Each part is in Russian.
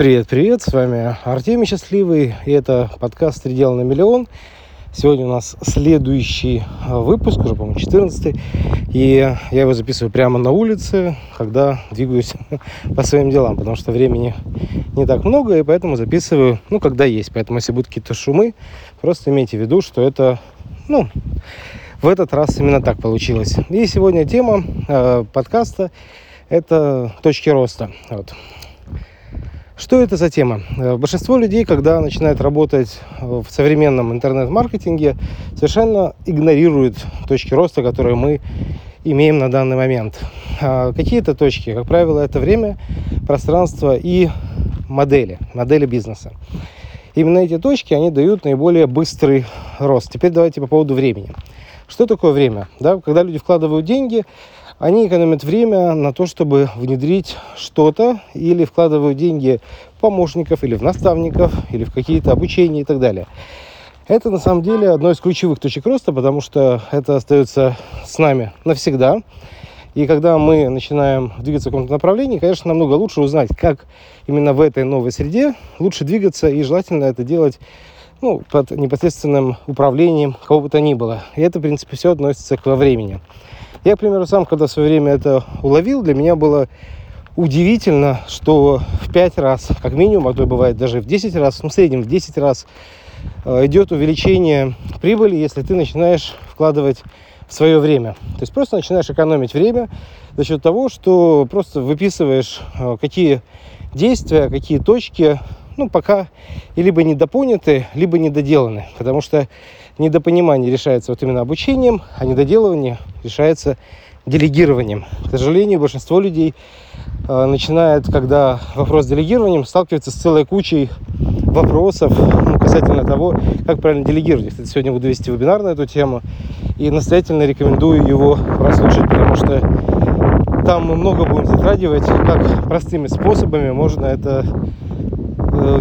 Привет, привет, с вами Артемий Счастливый, и это подкаст «Три дела на миллион». Сегодня у нас следующий а, выпуск, уже, по-моему, 14 и я его записываю прямо на улице, когда двигаюсь по своим делам, потому что времени не так много, и поэтому записываю, ну, когда есть. Поэтому, если будут какие-то шумы, просто имейте в виду, что это, ну, в этот раз именно так получилось. И сегодня тема э, подкаста – это точки роста. Вот. Что это за тема? Э, большинство людей, когда начинают работать в современном интернет-маркетинге, совершенно игнорируют точки роста, которые мы имеем на данный момент. А какие это точки? Как правило, это время, пространство и модели, модели бизнеса. Именно эти точки, они дают наиболее быстрый рост. Теперь давайте по поводу времени. Что такое время? Да, когда люди вкладывают деньги, они экономят время на то, чтобы внедрить что-то или вкладывают деньги в помощников или в наставников или в какие-то обучения и так далее. Это на самом деле одно из ключевых точек роста, потому что это остается с нами навсегда. И когда мы начинаем двигаться в каком-то направлении, конечно, намного лучше узнать, как именно в этой новой среде лучше двигаться, и желательно это делать ну, под непосредственным управлением кого бы то ни было. И это, в принципе, все относится к во времени. Я, к примеру, сам, когда в свое время это уловил, для меня было удивительно, что в 5 раз, как минимум, а то бывает даже в 10 раз, ну, в среднем в 10 раз э, идет увеличение прибыли, если ты начинаешь вкладывать свое время. То есть просто начинаешь экономить время за счет того, что просто выписываешь, э, какие действия, какие точки, ну, пока либо недопоняты, либо недоделаны. Потому что недопонимание решается вот именно обучением, а недоделывание решается делегированием. К сожалению, большинство людей э, начинает, когда вопрос с делегированием, сталкивается с целой кучей вопросов ну, касательно того, как правильно делегировать. Кстати, сегодня буду вести вебинар на эту тему и настоятельно рекомендую его прослушать, потому что там мы много будем затрагивать, как простыми способами можно это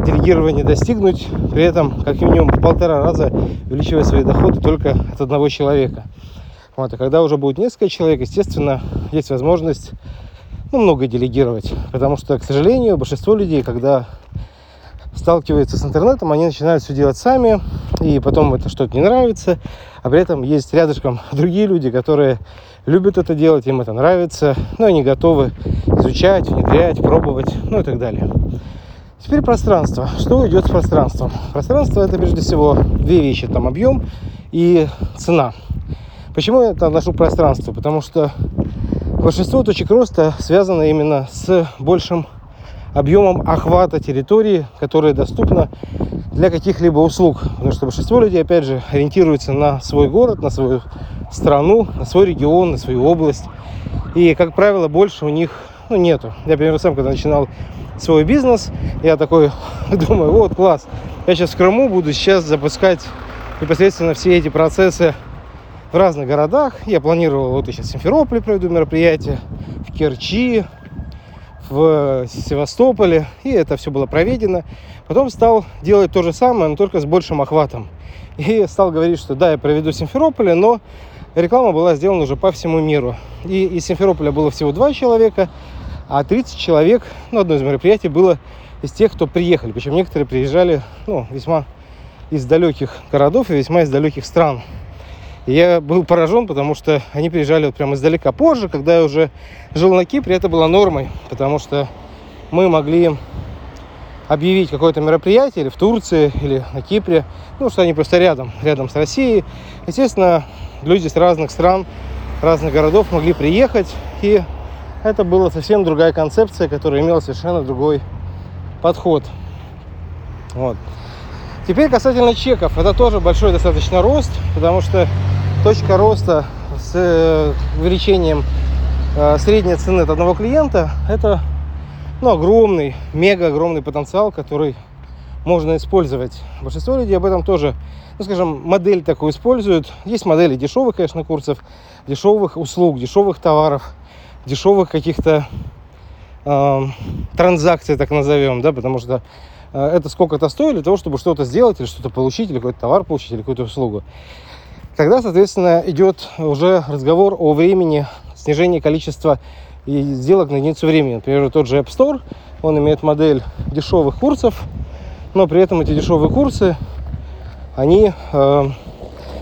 делегирования достигнуть, при этом как минимум в полтора раза увеличивая свои доходы только от одного человека. Вот, и когда уже будет несколько человек, естественно, есть возможность ну, много делегировать. Потому что, к сожалению, большинство людей, когда сталкиваются с интернетом, они начинают все делать сами, и потом это что-то не нравится, а при этом есть рядышком другие люди, которые любят это делать, им это нравится, но они готовы изучать, внедрять, пробовать, ну и так далее. Теперь пространство. Что идет с пространством? Пространство это прежде всего две вещи. Там объем и цена. Почему я это отношу к пространству? Потому что большинство точек роста связано именно с большим объемом охвата территории, которая доступна для каких-либо услуг. Потому что большинство людей, опять же, ориентируются на свой город, на свою страну, на свой регион, на свою область. И, как правило, больше у них ну, нету. Я, например, сам, когда начинал свой бизнес. Я такой думаю, вот класс, я сейчас в Крыму буду сейчас запускать непосредственно все эти процессы в разных городах. Я планировал, вот я сейчас в Симферополе проведу мероприятие, в Керчи, в Севастополе, и это все было проведено. Потом стал делать то же самое, но только с большим охватом. И стал говорить, что да, я проведу в Симферополе, но реклама была сделана уже по всему миру. И из Симферополя было всего два человека, а 30 человек, ну, одно из мероприятий было из тех, кто приехали. Причем некоторые приезжали, ну, весьма из далеких городов и весьма из далеких стран. И я был поражен, потому что они приезжали вот прямо издалека. Позже, когда я уже жил на Кипре, это было нормой, потому что мы могли объявить какое-то мероприятие или в Турции, или на Кипре, ну, что они просто рядом, рядом с Россией. Естественно, люди с разных стран, разных городов могли приехать и это была совсем другая концепция, которая имела совершенно другой подход. Вот. Теперь касательно чеков. Это тоже большой достаточно рост, потому что точка роста с э, увеличением э, средней цены от одного клиента это ну, огромный, мега огромный потенциал, который можно использовать. Большинство людей об этом тоже, ну, скажем, модель такую используют. Есть модели дешевых, конечно, курсов, дешевых услуг, дешевых товаров дешевых каких-то э, транзакций, так назовем, да, потому что э, это сколько-то стоит для того, чтобы что-то сделать или что-то получить, или какой-то товар получить, или какую-то услугу. Тогда, соответственно, идет уже разговор о времени снижения количества сделок на единицу времени. Например, тот же App Store, он имеет модель дешевых курсов, но при этом эти дешевые курсы, они, э,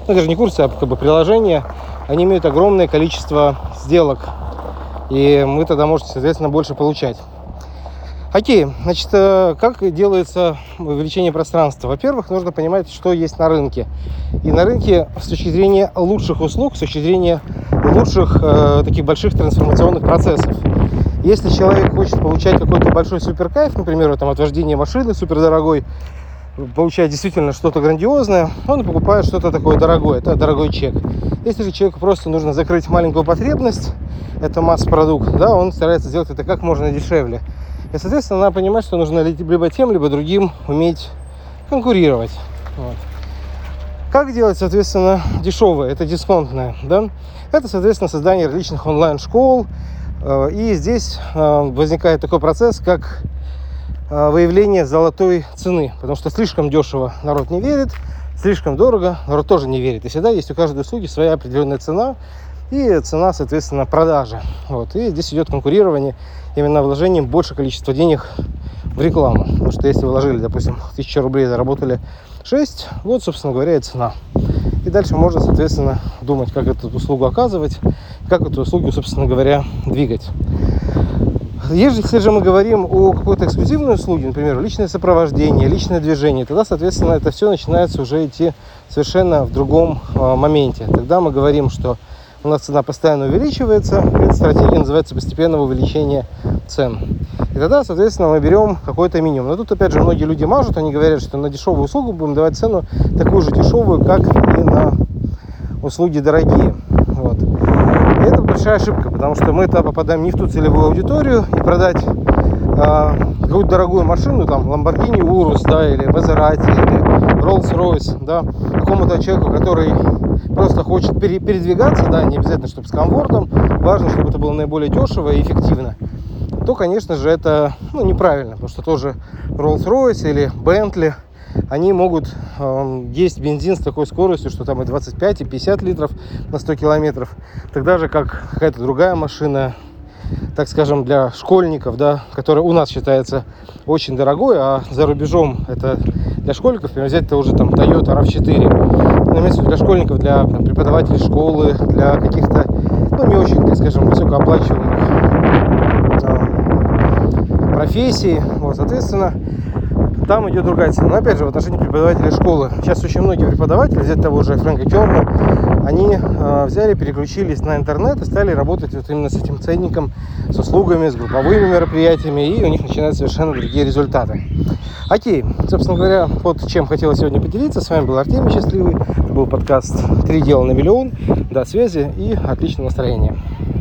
даже не курсы, а как бы приложения, они имеют огромное количество сделок. И мы тогда можете, соответственно, больше получать. Окей, значит, э, как делается увеличение пространства? Во-первых, нужно понимать, что есть на рынке. И на рынке с точки зрения лучших услуг, с точки зрения лучших э, таких больших трансформационных процессов. Если человек хочет получать какой-то большой суперкайф, например, там, от вождения машины супердорогой, получает действительно что-то грандиозное, он покупает что-то такое дорогое, это дорогой чек. Если же человеку просто нужно закрыть маленькую потребность, это масс-продукт, да, он старается сделать это как можно дешевле. И, соответственно, надо понимать, что нужно либо тем, либо другим уметь конкурировать. Вот. Как делать, соответственно, дешевое, это дисконтное, да? Это, соответственно, создание различных онлайн-школ. Э, и здесь э, возникает такой процесс, как выявление золотой цены. Потому что слишком дешево народ не верит, слишком дорого народ тоже не верит. И всегда есть у каждой услуги своя определенная цена, и цена, соответственно, продажи. Вот. И здесь идет конкурирование именно вложением больше количества денег в рекламу. Потому что если вложили, допустим, 1000 рублей, заработали 6, вот, собственно говоря, и цена. И дальше можно, соответственно, думать, как эту услугу оказывать, как эту услугу, собственно говоря, двигать. Если же мы говорим о какой-то эксклюзивной услуге, например, личное сопровождение, личное движение, тогда, соответственно, это все начинается уже идти совершенно в другом э, моменте. Тогда мы говорим, что у нас цена постоянно увеличивается. Эта стратегия называется постепенного увеличения цен. И тогда, соответственно, мы берем какой-то минимум. Но тут, опять же, многие люди мажут, они говорят, что на дешевую услугу будем давать цену такую же дешевую, как и на услуги дорогие. Большая ошибка, потому что мы то попадаем не в ту целевую аудиторию и продать э, какую-то дорогую машину, там, Lamborghini Urus, да, или Maserati, или Rolls-Royce, да, какому-то человеку, который просто хочет пере, передвигаться, да, не обязательно, чтобы с комфортом, важно, чтобы это было наиболее дешево и эффективно, то, конечно же, это ну, неправильно, потому что тоже Rolls-Royce или Bentley, они могут э, есть бензин с такой скоростью, что там и 25, и 50 литров на 100 километров, тогда же как какая-то другая машина, так скажем, для школьников, да, которая у нас считается очень дорогой, а за рубежом это для школьников, например, взять это уже там Toyota RAV4, ну, имеется для школьников, для там, преподавателей школы, для каких-то, ну, не очень, так скажем, высокооплачиваемых профессий, вот, соответственно, там идет другая цена. Но опять же, в отношении преподавателей школы. Сейчас очень многие преподаватели, взять того же Фрэнка Керна, они э, взяли, переключились на интернет и стали работать вот именно с этим ценником, с услугами, с групповыми мероприятиями, и у них начинаются совершенно другие результаты. Окей, собственно говоря, вот чем хотела сегодня поделиться. С вами был Артемий Счастливый. Это был подкаст «Три дела на миллион». До связи и отличного настроения.